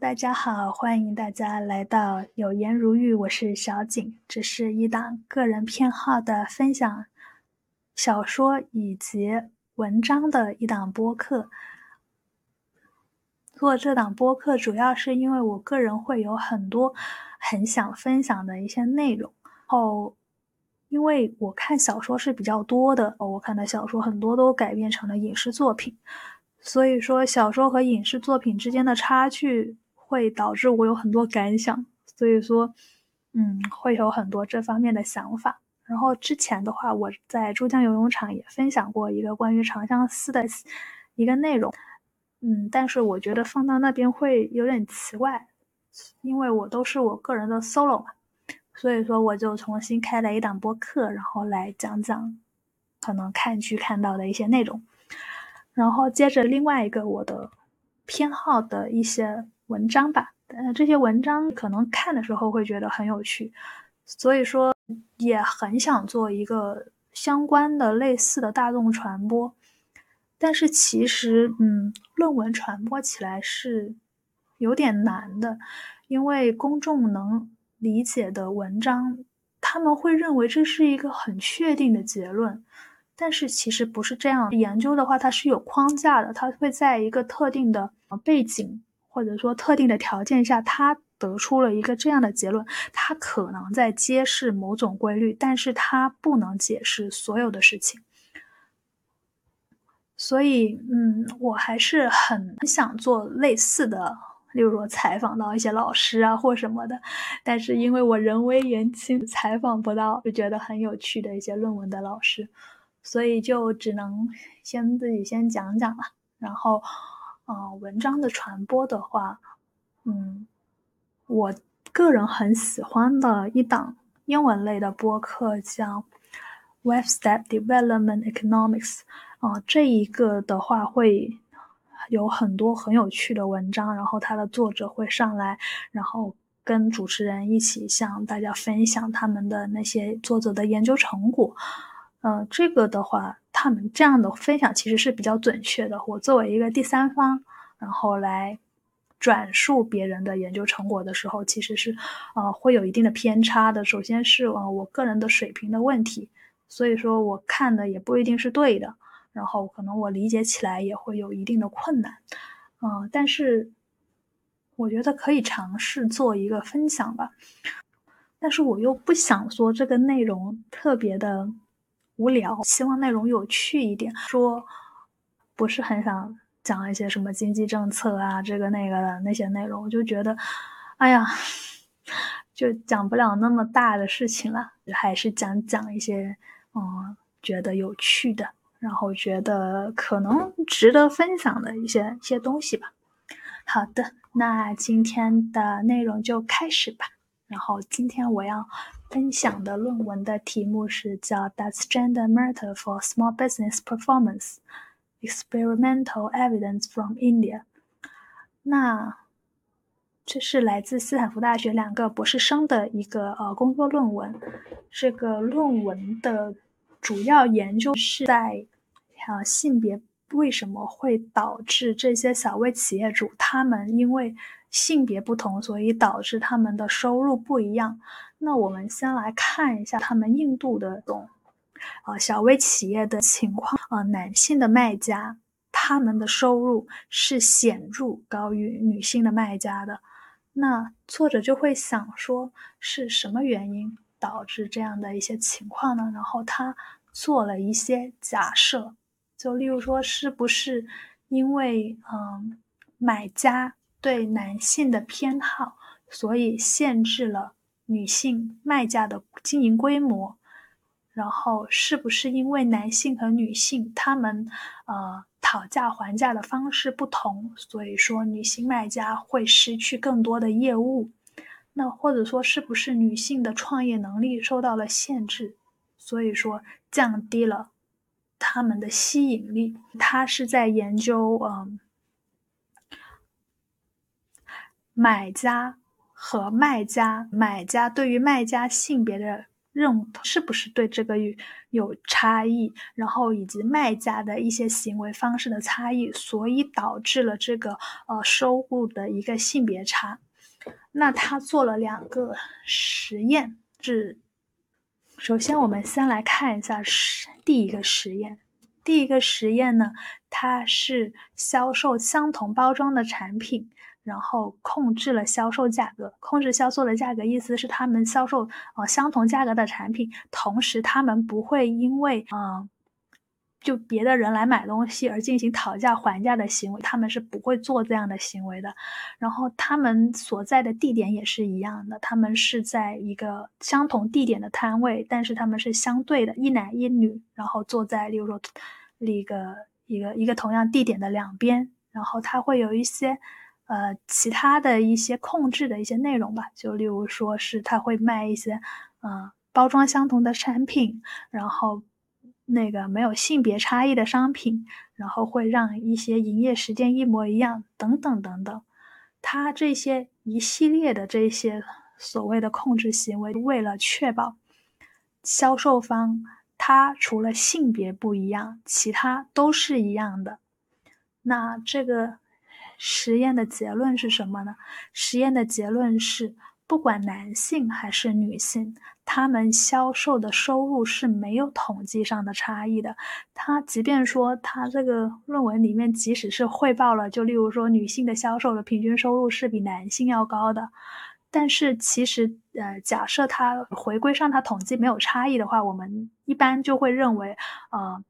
大家好，欢迎大家来到有言如玉，我是小景，这是一档个人偏好的分享小说以及文章的一档播客。做这档播客主要是因为我个人会有很多很想分享的一些内容，后因为我看小说是比较多的，我看的小说很多都改编成了影视作品。所以说，小说和影视作品之间的差距会导致我有很多感想，所以说，嗯，会有很多这方面的想法。然后之前的话，我在珠江游泳场也分享过一个关于长相思的一个内容，嗯，但是我觉得放到那边会有点奇怪，因为我都是我个人的 solo 嘛，所以说我就重新开了一档播客，然后来讲讲可能看剧看到的一些内容。然后接着另外一个我的偏好的一些文章吧，呃，这些文章可能看的时候会觉得很有趣，所以说也很想做一个相关的类似的大众传播，但是其实，嗯，论文传播起来是有点难的，因为公众能理解的文章，他们会认为这是一个很确定的结论。但是其实不是这样，研究的话它是有框架的，它会在一个特定的背景或者说特定的条件下，它得出了一个这样的结论，它可能在揭示某种规律，但是它不能解释所有的事情。所以，嗯，我还是很想做类似的，例如说采访到一些老师啊或什么的，但是因为我人微言轻，采访不到就觉得很有趣的一些论文的老师。所以就只能先自己先讲讲了，然后，呃，文章的传播的话，嗯，我个人很喜欢的一档英文类的播客叫 Web Step Development Economics，啊，这一个的话会有很多很有趣的文章，然后它的作者会上来，然后跟主持人一起向大家分享他们的那些作者的研究成果。嗯，这个的话，他们这样的分享其实是比较准确的。我作为一个第三方，然后来转述别人的研究成果的时候，其实是呃会有一定的偏差的。首先是呃我个人的水平的问题，所以说我看的也不一定是对的，然后可能我理解起来也会有一定的困难。嗯，但是我觉得可以尝试做一个分享吧。但是我又不想说这个内容特别的。无聊，希望内容有趣一点。说不是很想讲一些什么经济政策啊，这个那个的那些内容，我就觉得，哎呀，就讲不了那么大的事情了。还是讲讲一些，嗯，觉得有趣的，然后觉得可能值得分享的一些一些东西吧。好的，那今天的内容就开始吧。然后今天我要。分享的论文的题目是叫 "Does Gender Matter for Small Business Performance? Experimental Evidence from India"。那这是来自斯坦福大学两个博士生的一个呃工作论文。这个论文的主要研究是在呃性别为什么会导致这些小微企业主他们因为性别不同，所以导致他们的收入不一样。那我们先来看一下他们印度的这种，呃，小微企业的情况。呃，男性的卖家他们的收入是显著高于女性的卖家的。那作者就会想说，是什么原因导致这样的一些情况呢？然后他做了一些假设，就例如说，是不是因为嗯，买家。对男性的偏好，所以限制了女性卖家的经营规模。然后，是不是因为男性和女性他们呃讨价还价的方式不同，所以说女性卖家会失去更多的业务？那或者说，是不是女性的创业能力受到了限制，所以说降低了他们的吸引力？他是在研究嗯。买家和卖家，买家对于卖家性别的认是不是对这个有有差异，然后以及卖家的一些行为方式的差异，所以导致了这个呃收入的一个性别差。那他做了两个实验，是首先我们先来看一下是第一个实验。第一个实验呢，它是销售相同包装的产品。然后控制了销售价格，控制销售的价格，意思是他们销售呃相同价格的产品，同时他们不会因为嗯就别的人来买东西而进行讨价还价的行为，他们是不会做这样的行为的。然后他们所在的地点也是一样的，他们是在一个相同地点的摊位，但是他们是相对的，一男一女，然后坐在例如说一个一个一个同样地点的两边，然后他会有一些。呃，其他的一些控制的一些内容吧，就例如说是他会卖一些，呃，包装相同的产品，然后那个没有性别差异的商品，然后会让一些营业时间一模一样，等等等等。他这些一系列的这些所谓的控制行为，为了确保销售方他除了性别不一样，其他都是一样的。那这个。实验的结论是什么呢？实验的结论是，不管男性还是女性，他们销售的收入是没有统计上的差异的。他即便说他这个论文里面，即使是汇报了，就例如说女性的销售的平均收入是比男性要高的，但是其实，呃，假设他回归上他统计没有差异的话，我们一般就会认为，呃，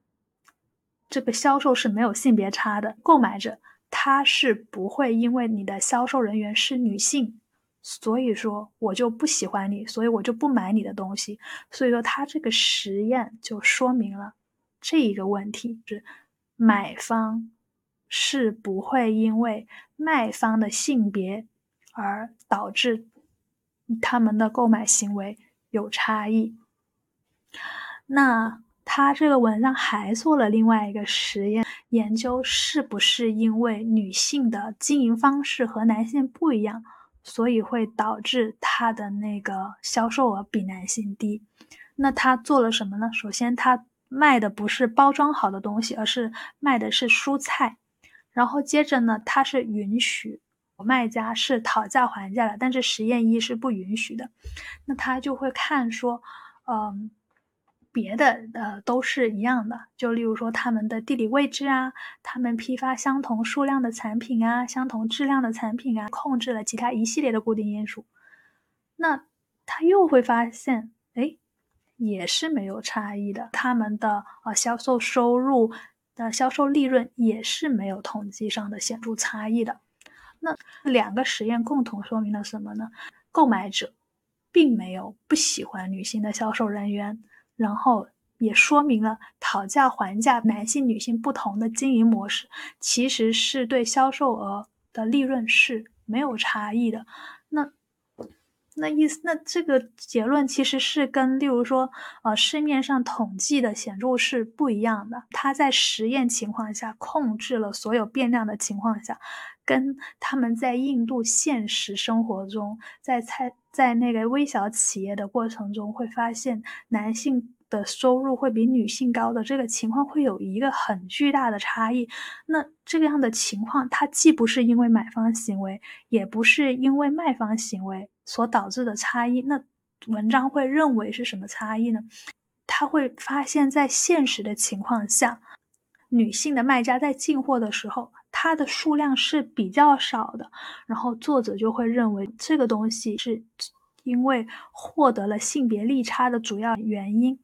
这个销售是没有性别差的，购买者。他是不会因为你的销售人员是女性，所以说我就不喜欢你，所以我就不买你的东西。所以说他这个实验就说明了这一个问题：是买方是不会因为卖方的性别而导致他们的购买行为有差异。那。他这个文章还做了另外一个实验，研究是不是因为女性的经营方式和男性不一样，所以会导致他的那个销售额比男性低。那他做了什么呢？首先，他卖的不是包装好的东西，而是卖的是蔬菜。然后接着呢，他是允许卖家是讨价还价的，但是实验一是不允许的。那他就会看说，嗯。别的呃都是一样的，就例如说他们的地理位置啊，他们批发相同数量的产品啊，相同质量的产品啊，控制了其他一系列的固定因素，那他又会发现，哎，也是没有差异的，他们的呃销售收入的销售利润也是没有统计上的显著差异的。那两个实验共同说明了什么呢？购买者并没有不喜欢女性的销售人员。然后也说明了讨价还价，男性、女性不同的经营模式，其实是对销售额的利润是没有差异的。那那意思，那这个结论其实是跟，例如说，呃，市面上统计的显著是不一样的。它在实验情况下控制了所有变量的情况下，跟他们在印度现实生活中，在菜在那个微小企业的过程中，会发现男性的收入会比女性高的这个情况，会有一个很巨大的差异。那这样的情况，它既不是因为买方行为，也不是因为卖方行为。所导致的差异，那文章会认为是什么差异呢？他会发现，在现实的情况下，女性的卖家在进货的时候，它的数量是比较少的。然后作者就会认为，这个东西是因为获得了性别利差的主要原因。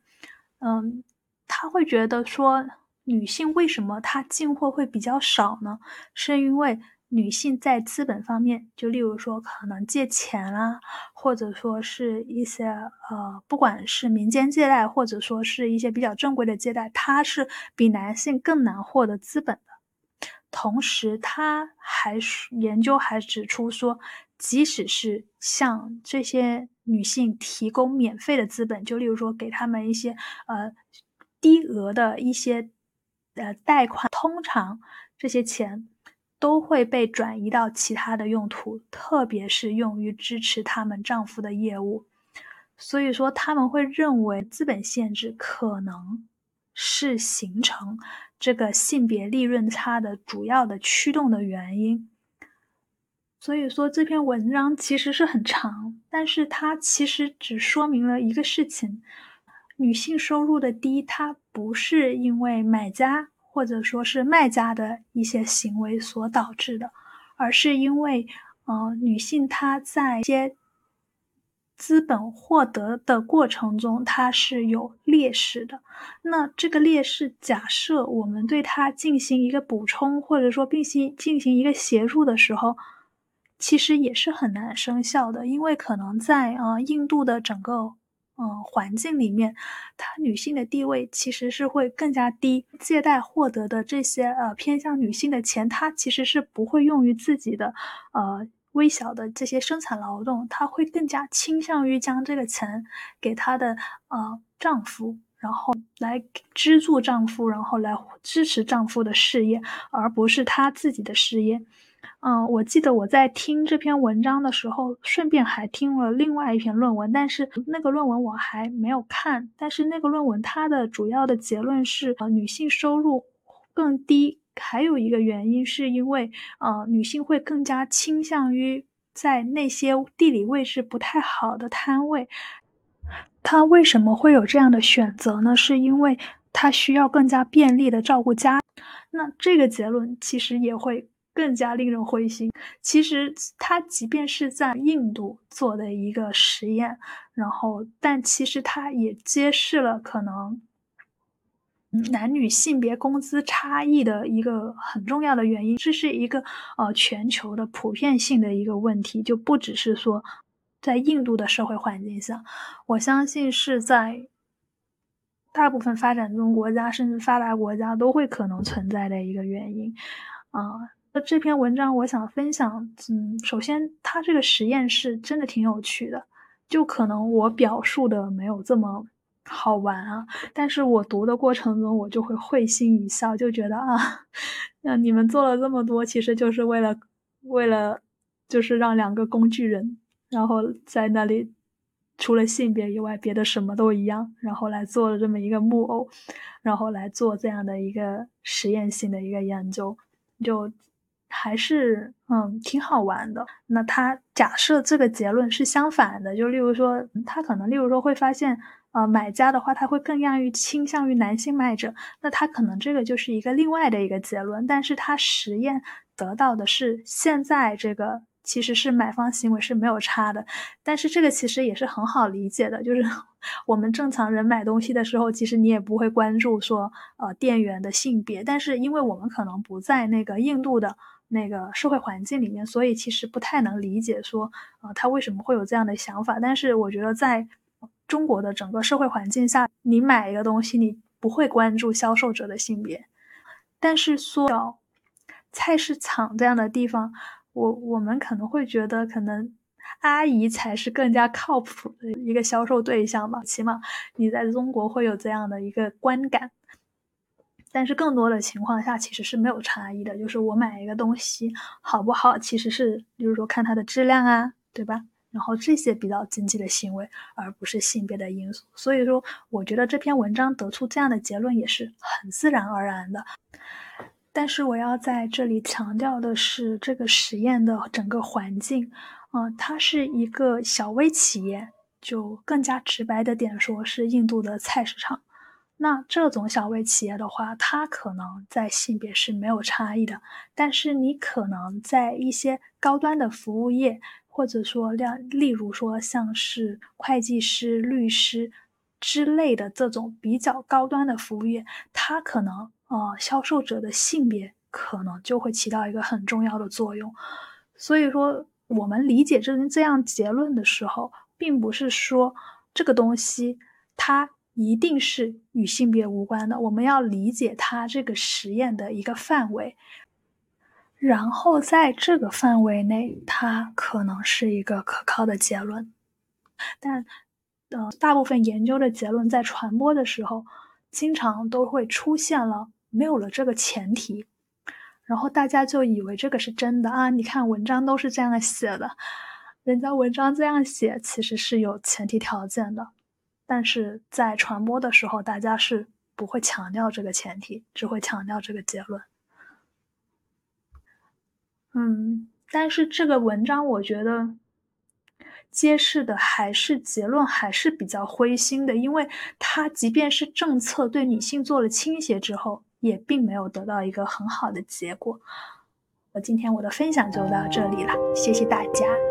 嗯，他会觉得说，女性为什么她进货会比较少呢？是因为。女性在资本方面，就例如说可能借钱啦，或者说是一些呃，不管是民间借贷，或者说是一些比较正规的借贷，它是比男性更难获得资本的。同时，他还研究还指出说，即使是向这些女性提供免费的资本，就例如说给他们一些呃低额的一些呃贷款，通常这些钱。都会被转移到其他的用途，特别是用于支持他们丈夫的业务。所以说他们会认为资本限制可能是形成这个性别利润差的主要的驱动的原因。所以说这篇文章其实是很长，但是它其实只说明了一个事情：女性收入的低，它不是因为买家或者说是卖家的一些行为所导致的，而是因为，呃，女性她在一些资本获得的过程中，它是有劣势的。那这个劣势，假设我们对它进行一个补充，或者说并行进行一个协助的时候，其实也是很难生效的，因为可能在呃印度的整个嗯环境里面，她女性的地位其实是会更加低，借贷获得的这些呃偏向女性的钱，她其实是不会用于自己的呃微小的这些生产劳动，她会更加倾向于将这个钱给她的呃丈夫，然后来资助丈夫，然后来支持丈夫的事业，而不是她自己的事业。嗯，我记得我在听这篇文章的时候，顺便还听了另外一篇论文，但是那个论文我还没有看。但是那个论文它的主要的结论是，呃，女性收入更低，还有一个原因是因为，呃，女性会更加倾向于在那些地理位置不太好的摊位。她为什么会有这样的选择呢？是因为她需要更加便利的照顾家。那这个结论其实也会。更加令人灰心。其实，他即便是在印度做的一个实验，然后，但其实他也揭示了可能男女性别工资差异的一个很重要的原因。这是一个呃全球的普遍性的一个问题，就不只是说在印度的社会环境下，我相信是在大部分发展中国家甚至发达国家都会可能存在的一个原因啊。那这篇文章我想分享，嗯，首先它这个实验是真的挺有趣的，就可能我表述的没有这么好玩啊，但是我读的过程中我就会会心一笑，就觉得啊，那你们做了这么多，其实就是为了为了就是让两个工具人，然后在那里除了性别以外，别的什么都一样，然后来做了这么一个木偶，然后来做这样的一个实验性的一个研究，就。还是嗯挺好玩的。那他假设这个结论是相反的，就例如说，他可能例如说会发现，呃，买家的话他会更愿意倾向于男性卖者，那他可能这个就是一个另外的一个结论。但是他实验得到的是现在这个其实是买方行为是没有差的。但是这个其实也是很好理解的，就是 我们正常人买东西的时候，其实你也不会关注说呃店员的性别，但是因为我们可能不在那个印度的。那个社会环境里面，所以其实不太能理解说，呃，他为什么会有这样的想法。但是我觉得，在中国的整个社会环境下，你买一个东西，你不会关注销售者的性别。但是说菜市场这样的地方，我我们可能会觉得，可能阿姨才是更加靠谱的一个销售对象吧。起码你在中国会有这样的一个观感。但是更多的情况下其实是没有差异的，就是我买一个东西好不好，其实是比如说看它的质量啊，对吧？然后这些比较经济的行为，而不是性别的因素。所以说，我觉得这篇文章得出这样的结论也是很自然而然的。但是我要在这里强调的是，这个实验的整个环境，嗯，它是一个小微企业，就更加直白的点说，是印度的菜市场。那这种小微企业的话，它可能在性别是没有差异的，但是你可能在一些高端的服务业，或者说像例如说像是会计师、律师之类的这种比较高端的服务业，它可能呃销售者的性别可能就会起到一个很重要的作用。所以说，我们理解这这样结论的时候，并不是说这个东西它。一定是与性别无关的。我们要理解它这个实验的一个范围，然后在这个范围内，它可能是一个可靠的结论。但，呃，大部分研究的结论在传播的时候，经常都会出现了没有了这个前提，然后大家就以为这个是真的啊！你看文章都是这样写的。人家文章这样写其实是有前提条件的，但是在传播的时候，大家是不会强调这个前提，只会强调这个结论。嗯，但是这个文章我觉得揭示的还是结论还是比较灰心的，因为它即便是政策对女性做了倾斜之后，也并没有得到一个很好的结果。我今天我的分享就到这里了，谢谢大家。